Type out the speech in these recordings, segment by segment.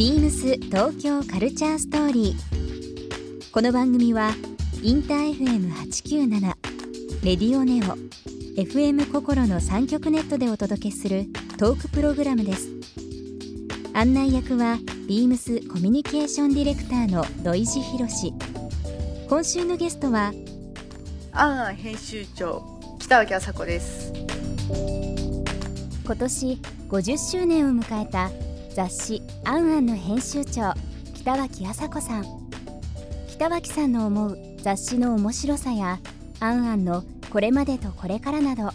ビームス東京カルチャーストーリー。この番組はインター FM897 レディオネオ FM 心の三極ネットでお届けするトークプログラムです。案内役はビームスコミュニケーションディレクターの土井博志。今週のゲストはあんあん編集長北脇麻子です今年50周年を迎えた雑誌「あんあん」の編集長北脇麻子さん。北脇さんの思う雑誌の面白さや「あんあん」のこれまでとこれからなど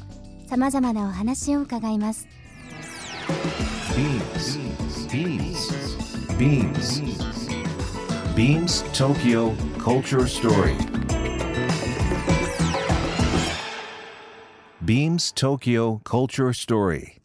さまざまなお話を伺います。BeamsBeamsBeamsTokyo Culture Story. Beams Tokyo Culture Story.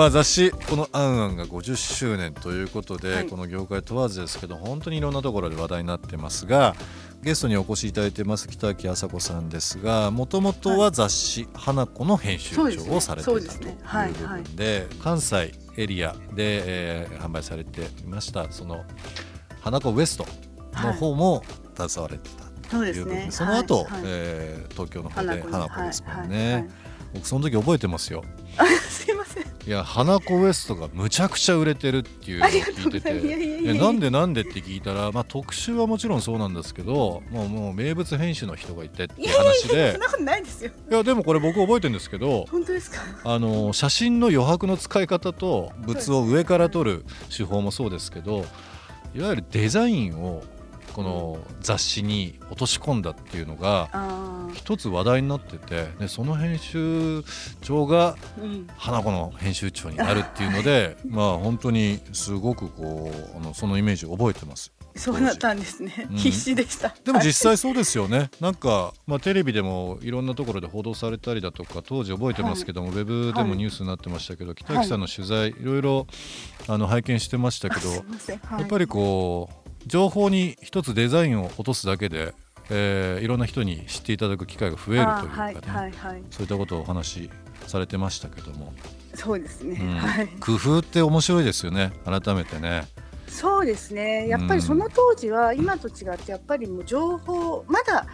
まあ雑誌この「あんあん」が50周年ということで、はい。この業界問わずですけど本当にいろんなところで話題になってますがゲストにお越しいただいてます北脇麻子さんですがもともとは雑誌「花子」の編集長をされていたという部分で関西エリアで、えー販売されていましたその「花子ウエスト」の方も携われてたという部分で、ですね。その後、はいはい。えー東京の方で花子ですもんはいね、はいはい。僕その時覚えてますよ。あ すいや花子ウエストがむちゃくちゃ売れてるっていうのを聞いてて。なんでなんでって聞いたら、まあ、特集はもちろんそうなんですけどもうもう名物編集の人がいてっていう話で。いやでもこれ僕覚えてるんですけど本当ですか？あの写真の余白の使い方と物を上から撮る手法もそうですけどいわゆるデザインをこの雑誌に落とし込んだっていうのがあ一つ話題になっててでその編集長が花子の編集長になるっていうので まあ本当にすごくこうあのそのイメージを覚えてます。そうなったんですね、うん。必死でした。でも実際そうですよね。なんか、まあ、テレビでもいろんなところで報道されたりだとか当時覚えてますけども、ウェブでもニュースになってましたけど、北脇さんの取材いろいろあの拝見してましたけど、はい。やっぱりこう情報に一つデザインを落とすだけで、えーいろんな人に知っていただく機会が増えるというかね、はいはいはい。そういったことをお話しされてましたけども、そうですね、うん。はい。工夫って面白いですよね。改めてね。そうですね。やっぱりその当時は今と違ってやっぱりもう情報まだ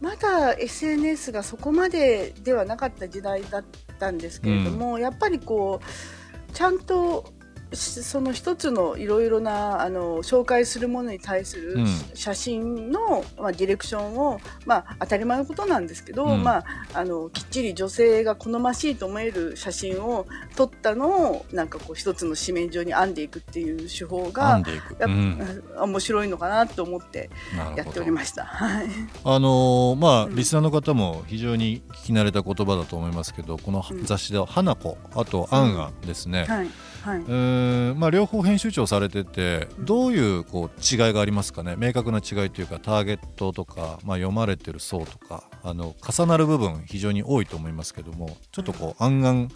まだ SNS がそこまでではなかった時代だったんですけれども、やっぱりこうちゃんとしその一つのいろいろなあの紹介するものに対するうん。写真の、まあ、ディレクションを、まあ、当たり前のことなんですけど、うん。まあ、あのきっちり女性が好ましいと思える写真を撮ったのをなんかこう一つの紙面上に編んでいくっていう手法が編んでいく。やっうん。ぱ面白いのかなと思ってやっておりました。はい、あのーまあ、うん。リスナーの方も非常に聞き慣れた言葉だと思いますけどこのうん。雑誌では「花子」あと「あんあん」ですね、はい、はいえ。ーまあ、両方編集長されててどういうこう違いがありますかね？明確な違いというかターゲットとか、まあ、読まれてる層とかあの重なる部分非常に多いと思いますけどもちょっとこう「あんあん」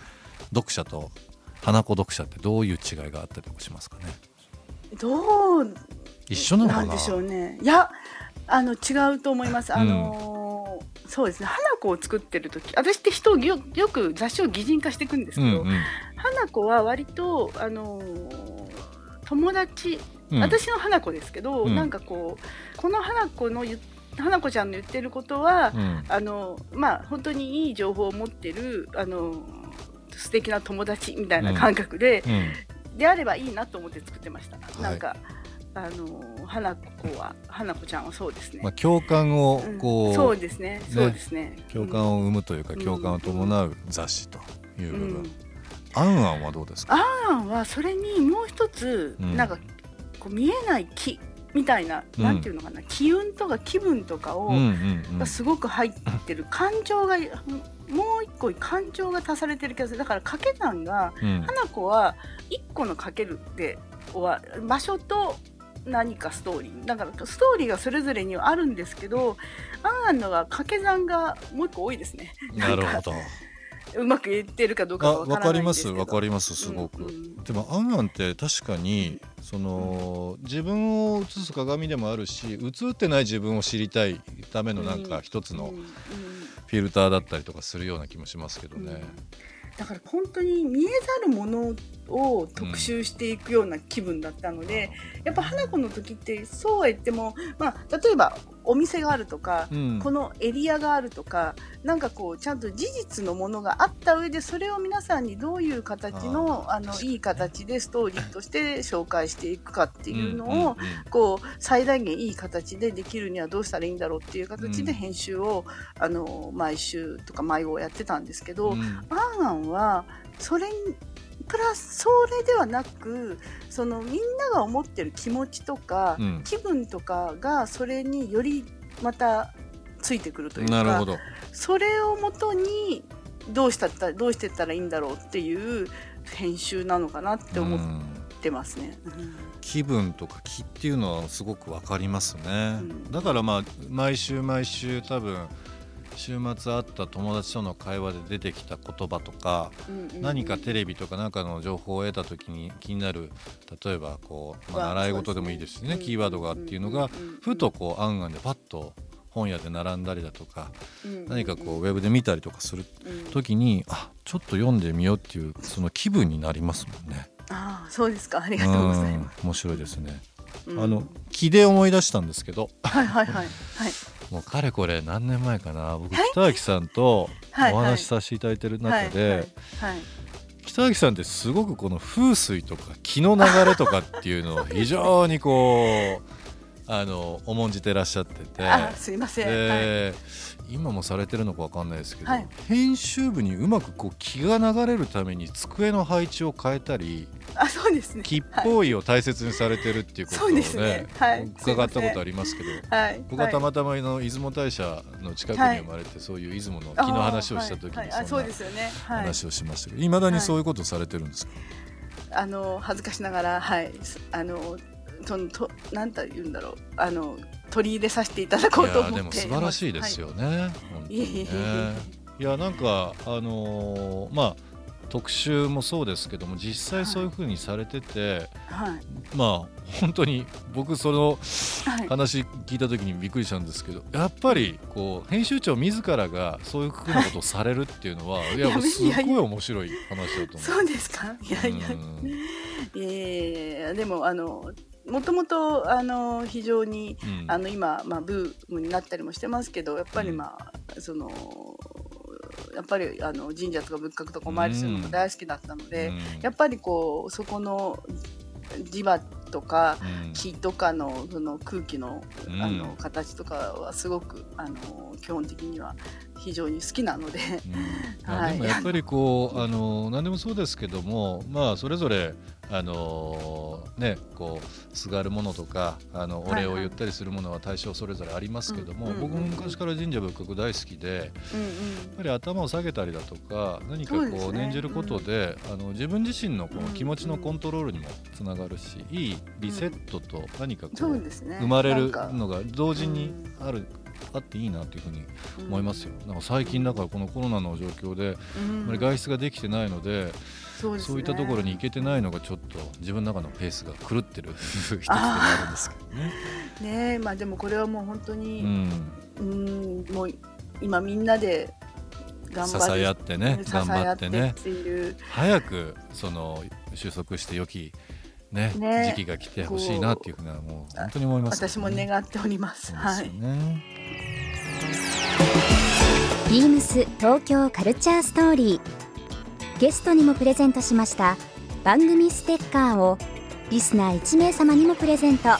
読者と「花子読者ってどういう違いがあったりもしますかね？どう一緒なのかな？なんでしょうね。いや、あの違うと思います。あのーそうですね。花子を作ってる時、私って人をよよく雑誌を擬人化していくんですけど、うんうん花子は割とあのー友達、うん。私の花子ですけど、うん。なんかこうこの花子の言花子ちゃんの言ってることは、うん。あのまあ本当にいい情報を持ってるあの素敵な友達みたいな感覚で、うん。であればいいなと思って作ってました。い。なんかあの花子は花子ちゃんはそうですね。まあ、共感をうん。こう、そうですね。そうですね。共感を生むというか、うん。共感を伴う雑誌という部分、うんあんあんはどうですか？アンはそれにもう一つ、うん。なんかこう見えない気みたいな、うん。なんていうのかな気運とか気分とかを、がすごく入ってる感情がもう一個感情が足されてる気がする。だから掛け算がうん。花子は一個のかけるで終わる場所と何かストーリー。だからストーリーがそれぞれにはあるんですけどあんのが掛け算がもう一個多いですね。なるほどうまく言ってるかどうかわかりますわかりますすごく、うんうん。でも「あんあん」って確かにその自分を映す鏡でもあるし映ってない自分を知りたいためのなんか一つのフィルターだったりとかするような気もしますけどね。だから本当に見えざるものを特集していくような気分だったので、やっぱ花子の時ってそうは言っても、まあ、例えばお店があるとか、うん。このエリアがあるとかなんかこうちゃんと事実のものがあった上でそれを皆さんにどういう形のあのいい形でストーリーとして紹介していくかっていうのを、んんん。こう最大限いい形でできるにはどうしたらいいんだろうっていう形でうん。編集を、あの毎週とか毎号やってたんですけど、うん。アンアンはそれにプラスそれではなくそのみんなが思ってる気持ちとか、うん。気分とかがそれによりまたついてくるというかなるほど。それをもとにどうしたったどうしてったらいいんだろうっていう編集なのかなって思っうんてますね。うん。気分とか気っていうのはすごくわかりますね、うん。だからまあ毎週毎週多分週末会った友達との会話で出てきた言葉とかうんうん何かテレビとかなんかの情報を得た時に気になる例えばこう、まあ、わ習い事でもいいですしねキーワードがっていうのがうんうんうんふとこうあんあんでパッと本屋で並んだりだとかうん何かこうウェブで見たりとかするうん。時にあちょっと読んでみようっていうその気分になりますもんね。ああそうですか。ありうがとうございまん面白いですね。す。うん。あの気で思い出したんですけど。はいはいはい。はい。もうかれこれ何年前かな。僕北脇さんとお話しさせていただいてる中で、北脇さんってすごくこの風水とか気の流れとかっていうのを非常にこうあの重んじてらっしゃってて。あすいません。はい。で、今もされてるのかわかんないですけど、はい。編集部にうまくこう気が流れるために机の配置を変えたりあそうですね。気っぽいを大切にされてるっていうことをそうですね。はい。伺ったことありますけど。はい。僕はたままたまあの出雲大社の近くに生まれて、そういう出雲の木の話をした時にあそんなですよね。はい。話をしましたけど、いまだにそういうことされてるんですか、あの恥ずかしながらはい。すあのそのとなんと言うんだろうあの取り入れさせていただこうと思っていやでも素晴らしいですよね、本当にいね いやなんかあのーまあ特集もそうですけども実際そういうふうにされてて、はい。はいまあ本当に僕そのはい。話聞いた時にびっくりしたんですけどやっぱりこう編集長自らがそういうふうなことをされるっていうのは、い、やすごい面白い話だと思う。そうですか？いやいや。うんいやいやいやでもあのもともとあの非常にうん。あの今まあブームになったりもしてますけどやっぱりうん。まあそのやっぱりあの神社とか仏閣とかお参りするのが大好きだったので、うん。やっぱりこうそこの磁場とかうん。木とかのその空気のうん。あの形とかはすごくあの基本的には非常に好きなので、うん。あはい。でもやっぱりこう あの何でもそうですけどもまあそれぞれあのねこうすがるものとかあのお礼を言ったりするものは対象それぞれありますけども、うんうん僕も昔から神社仏閣大好きでやっうん。うんぱり頭を下げたりだとか何かこう念じることで、あの自分自身のこのうん気持ちのコントロールにもつながるし、いいリセットと何かこそう生まれるのが同時にある、あっていいなというふうに思いますよ。なんか最近だからこのコロナの状況でうん。外出ができてないので、そうね。いったところに行けてないのがちょっと自分の中のペースが狂ってる。一つでもあるんですけどね。ねえまあでもこれはもう本当うに、ん、うん、もう今みんなで頑張支え合ってね頑張ってね。早くその収束して良き、ねね時期が来てほしいなっていうふうなもう本当に思います、私も願っております。はい。ね。ビームス東京カルチャーストーリーゲストにもプレゼントしました番組ステッカーをリスナー1名様にもプレゼント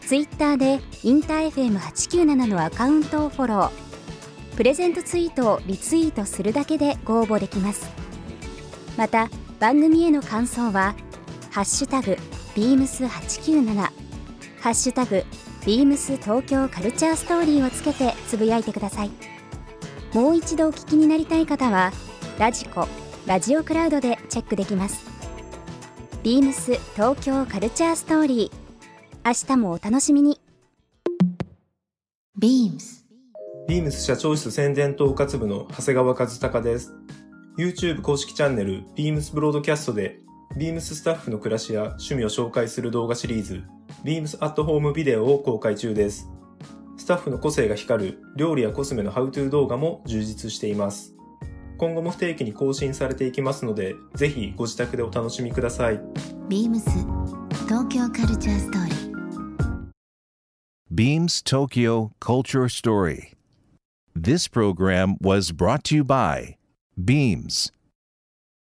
ツイッターでインター FM897 のアカウントをフォロープレゼントツイートをリツイートするだけでご応募できますまた番組への感想は「ハッシュタグビームス897」「ハッシュタグビームス東京カルチャーストーリー」をつけてつぶやいてください。もう一度お聞きになりたい方はラジコラジオクラウドでチェックできます。ビームス東京カルチャーストーリー。明日もお楽しみに。BEAMS ビームス社長室宣伝統括部の長谷川和孝です。YouTube 公式チャンネルビームスブロードキャストで、ビームススタッフの暮らしや趣味を紹介する動画シリーズ、ビームスアットホームビデオを公開中です。スタッフの個性が光る料理やコスメのハウトゥー動画も充実しています。今後も不定期に更新されていきますので、ぜひご自宅でお楽しみください。BEAMS 東京カルチャーストーリー Beams Tokyo Culture Story. This program was brought to you by Beams.